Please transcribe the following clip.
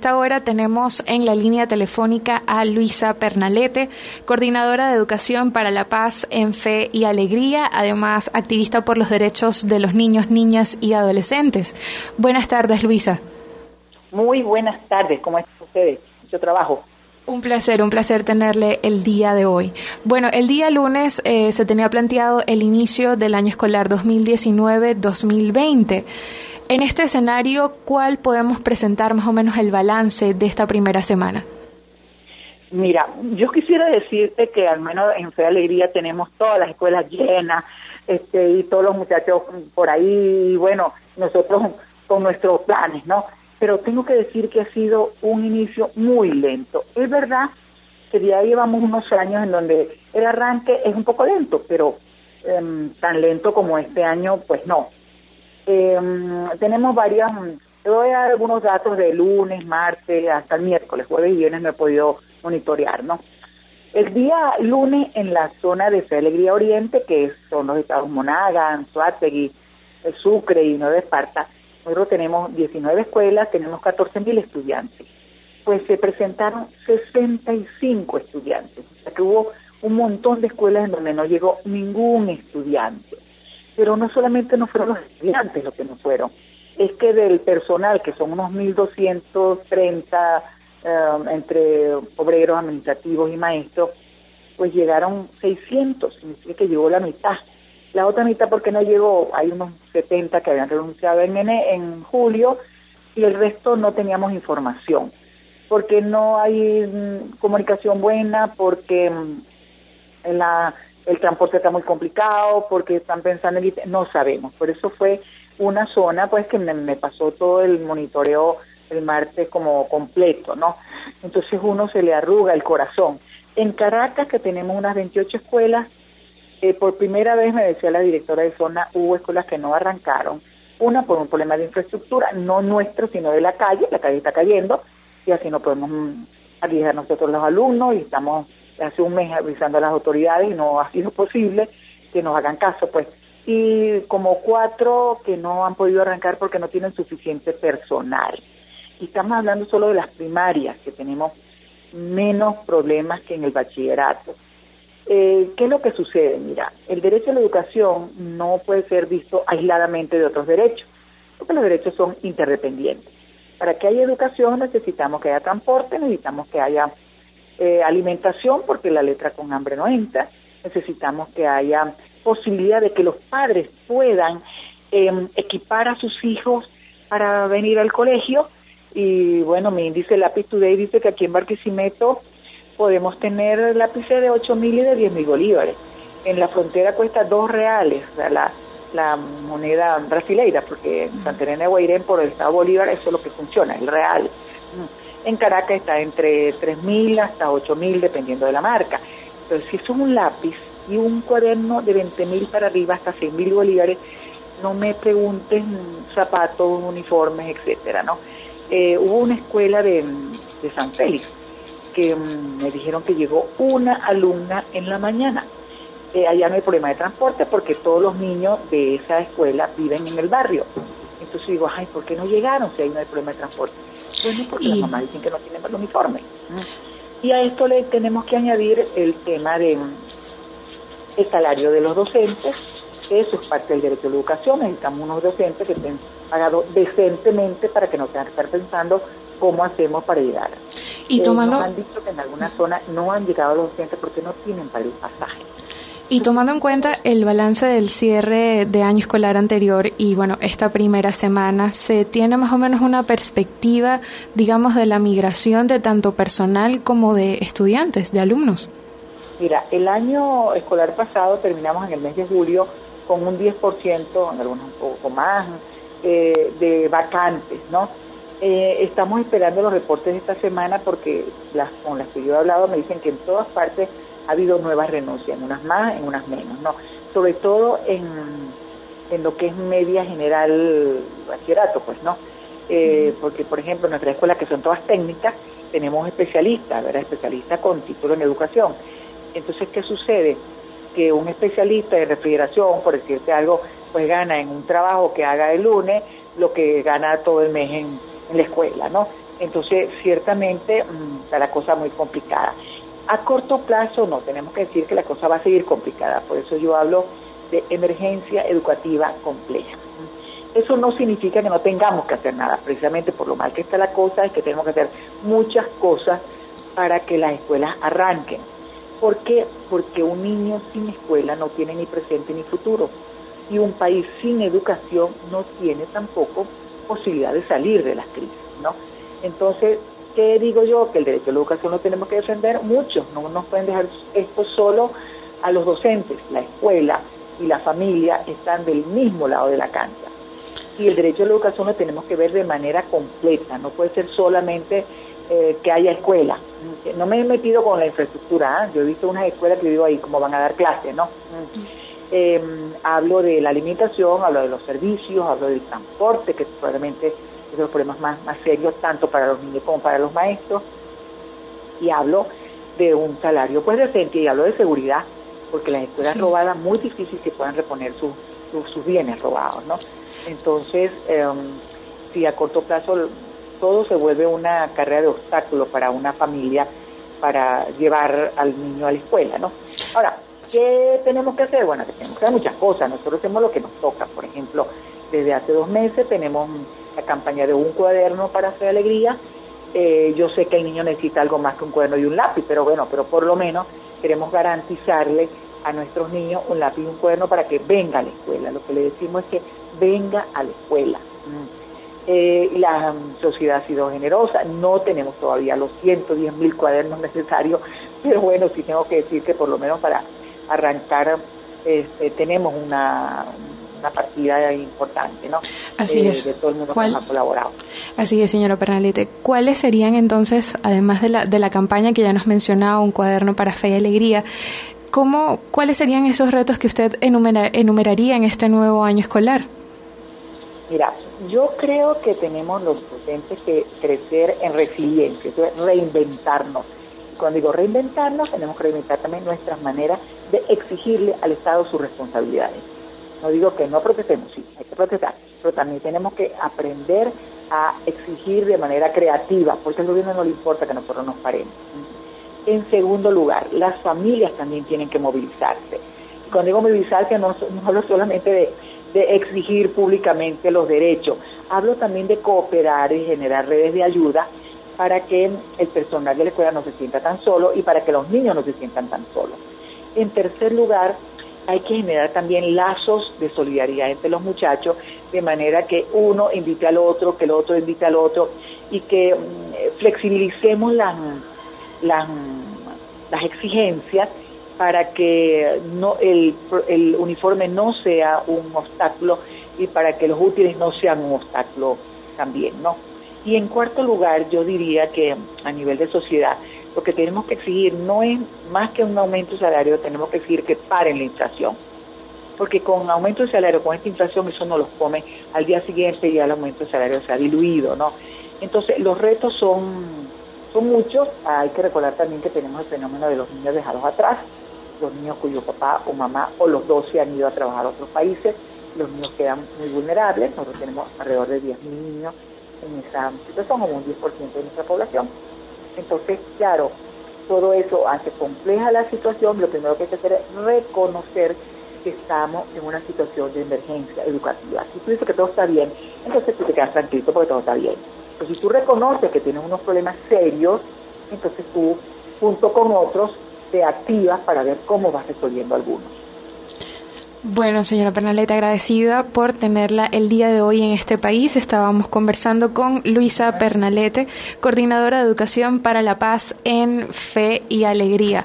esta hora tenemos en la línea telefónica a Luisa Pernalete, coordinadora de Educación para la Paz en Fe y Alegría, además activista por los derechos de los niños, niñas y adolescentes. Buenas tardes, Luisa. Muy buenas tardes, ¿cómo están ustedes? Mucho trabajo. Un placer, un placer tenerle el día de hoy. Bueno, el día lunes eh, se tenía planteado el inicio del año escolar 2019-2020. En este escenario, ¿cuál podemos presentar más o menos el balance de esta primera semana? Mira, yo quisiera decirte que al menos en Fe Alegría tenemos todas las escuelas llenas este, y todos los muchachos por ahí, y bueno, nosotros con nuestros planes, ¿no? Pero tengo que decir que ha sido un inicio muy lento. Es verdad que ya llevamos unos años en donde el arranque es un poco lento, pero em, tan lento como este año, pues no. Eh, tenemos varias, te voy a dar algunos datos de lunes, martes, hasta el miércoles, jueves y viernes no he podido monitorear, ¿no? El día lunes en la zona de Fe Alegría Oriente, que son los estados Monaga, Anzuategui, Sucre y Nueva Esparta, nosotros tenemos 19 escuelas, tenemos 14.000 estudiantes. Pues se presentaron 65 estudiantes, o sea que hubo un montón de escuelas en donde no llegó ningún estudiante pero no solamente no fueron los estudiantes los que no fueron, es que del personal, que son unos 1.230 um, entre obreros, administrativos y maestros, pues llegaron 600, significa que llegó la mitad. La otra mitad porque no llegó, hay unos 70 que habían renunciado en, en julio y el resto no teníamos información, porque no hay mm, comunicación buena, porque mm, la el transporte está muy complicado, porque están pensando en no sabemos. Por eso fue una zona pues que me, pasó todo el monitoreo el martes como completo, ¿no? Entonces uno se le arruga el corazón. En Caracas, que tenemos unas 28 escuelas, eh, por primera vez me decía la directora de zona, hubo escuelas que no arrancaron. Una por un problema de infraestructura, no nuestro, sino de la calle, la calle está cayendo, y así no podemos mm, arriesgar nosotros los alumnos y estamos hace un mes avisando a las autoridades y no ha sido posible que nos hagan caso, pues. Y como cuatro que no han podido arrancar porque no tienen suficiente personal. Y estamos hablando solo de las primarias, que tenemos menos problemas que en el bachillerato. Eh, ¿Qué es lo que sucede? Mira, el derecho a la educación no puede ser visto aisladamente de otros derechos, porque los derechos son interdependientes. Para que haya educación necesitamos que haya transporte, necesitamos que haya eh, alimentación, porque la letra con hambre no entra. Necesitamos que haya posibilidad de que los padres puedan em, equipar a sus hijos para venir al colegio. Y bueno, mi índice Lápiz Today dice que aquí en Barquisimeto podemos tener lápices de 8 mil y de 10 mil bolívares. En la frontera cuesta dos reales la, la moneda brasileira, porque en Santa Elena de Guairén por el Estado Bolívar eso es lo que funciona, el real. En Caracas está entre 3.000 hasta 8.000 dependiendo de la marca. Pero si es un lápiz y un cuaderno de 20.000 para arriba hasta 6.000 bolívares, no me pregunten zapatos, uniformes, etcétera, ¿no? Eh, hubo una escuela de, San Félix que mm, me dijeron que llegó una alumna en la mañana. Eh, allá no hay problema de transporte porque todos los niños de esa escuela viven en el barrio. Entonces digo, ay, ¿por qué no llegaron si ahí no hay problema de transporte? Bueno, porque las mamás dicen que no tienen el uniforme. Y a esto le tenemos que añadir el tema de el salario de los docentes, que eso es parte del derecho a la educación. Necesitamos unos docentes que estén pagados decentemente para que no tengan que estar pensando cómo hacemos para llegar. Y tomando... Eh, nos han dicho que en alguna zona no han llegado los docentes porque no tienen para el pasaje. Y tomando en cuenta el balance del cierre de año escolar anterior y bueno, esta primera semana, ¿se tiene más o menos una perspectiva, digamos, de la migración de tanto personal como de estudiantes, de alumnos? Mira, el año escolar pasado terminamos en el mes de julio con un 10%, en algunos un poco más, eh, de vacantes, ¿no? Eh, estamos esperando los reportes de esta semana porque las, con las que yo he hablado me dicen que en todas partes ha habido nuevas renuncias, en unas más, en unas menos, ¿no? Sobre todo en, en lo que es media general bachillerato, pues, ¿no? Eh, porque, por ejemplo, en nuestra escuela, que son todas técnicas, tenemos especialistas, ¿verdad? Especialistas con título en educación. Entonces, ¿qué sucede? Que un especialista de refrigeración, por decirte algo, pues gana en un trabajo que haga el lunes lo que gana todo el mes en, en la escuela, ¿no? Entonces, ciertamente mm, está la cosa muy complicada. A corto plazo no, tenemos que decir que la cosa va a seguir complicada, por eso yo hablo de emergencia educativa compleja. Eso no significa que no tengamos que hacer nada, precisamente por lo mal que está la cosa es que tenemos que hacer muchas cosas para que las escuelas arranquen. ¿Por qué? Porque un niño sin escuela no tiene ni presente ni futuro y un país sin educación no tiene tampoco posibilidad de salir de las crisis, ¿no? Entonces, ¿qué digo yo? Que el derecho a la educación lo tenemos que defender muchos, no nos pueden dejar esto solo a los docentes, la escuela y la familia están del mismo lado de la cancha. Y el derecho a la educación lo tenemos que ver de manera completa, no puede ser solamente eh, que haya escuela. No me he metido con la infraestructura, ¿ah? yo he visto unas escuelas que vivo ahí, como van a dar clases, ¿no? Eh, hablo de la alimentación, hablo de los servicios, hablo del transporte, que probablemente de los problemas más, más serios tanto para los niños como para los maestros, y hablo de un salario pues decente y hablo de seguridad, porque las escuelas robadas muy difícil que puedan reponer sus, sus, bienes robados, ¿no? Entonces, eh, si a corto plazo todo se vuelve una carrera de obstáculos para una familia para llevar al niño a la escuela, ¿no? Ahora, ¿Qué tenemos que hacer? Bueno, tenemos que hacer muchas cosas. Nosotros hacemos lo que nos toca. Por ejemplo, desde hace dos meses tenemos la campaña de un cuaderno para hacer alegría. Eh, yo sé que el niño necesita algo más que un cuaderno y un lápiz, pero bueno, pero por lo menos queremos garantizarle a nuestros niños un lápiz y un cuaderno para que venga a la escuela. Lo que le decimos es que venga a la escuela. Mm. Eh, la sociedad ha sido generosa, no tenemos todavía los 110 mil cuadernos necesarios, pero bueno, sí tengo que decir que por lo menos para arrancar, este, tenemos una, una partida importante, ¿no? Así es. De todo el mundo que ha colaborado. Así es, señora Pernalete. ¿Cuáles serían entonces, además de la, de la campaña que ya nos mencionaba, un cuaderno para fe y alegría, ¿cómo, ¿cuáles serían esos retos que usted enumeraría en este nuevo año escolar? Mira, yo creo que tenemos los docentes que crecer en resiliencia, reinventarnos cuando digo reinventarnos, tenemos que reinventar también nuestras maneras de exigirle al Estado sus responsabilidades. No digo que no protestemos, sí, hay que protestar, pero también tenemos que aprender a exigir de manera creativa, porque al gobierno no le importa que nosotros nos paremos. En segundo lugar, las familias también tienen que movilizarse. Cuando digo movilizarse, no, no hablo solamente de exigir públicamente los derechos, hablo también de cooperar y generar redes de ayuda para que el personal de la escuela no se sienta tan solo y para que los niños no se sientan tan solos. En tercer lugar, hay que generar también lazos de solidaridad entre los muchachos, de manera que uno invite al otro, que el otro invite al otro, y que mm, flexibilicemos las, las, las exigencias para que no, el, el uniforme no sea un obstáculo y para que los útiles no sean un obstáculo también, ¿no? Y en cuarto lugar, yo diría que a nivel de sociedad, lo que tenemos que exigir no es más que un aumento de salario, tenemos que exigir que paren la inflación. Porque con aumento de salario, con esta inflación, eso no los come al día siguiente ya el aumento de salario se ha diluido, ¿no? Entonces, los retos son, son muchos. Hay que recordar también que tenemos el fenómeno de los niños dejados atrás, los niños cuyo papá o mamá o los dos se han ido a trabajar a otros países, los niños quedan muy vulnerables, nosotros tenemos alrededor de 10.000 niños en esa situación, como un 10% de nuestra población. Entonces, claro, todo eso hace compleja la situación, lo primero que hay que hacer es reconocer que estamos en una situación de emergencia educativa. Si tú dices que todo está bien, entonces tú te quedas tranquilo porque todo está bien. Pero si tú reconoces que tienes unos problemas serios, entonces tú, junto con otros, te activas para ver cómo vas resolviendo algunos. Bueno, señora Pernaleta, agradecida por tenerla el día de hoy en este país. Estábamos conversando con Luisa Pernalete, coordinadora de Educación para la Paz en Fe y Alegría.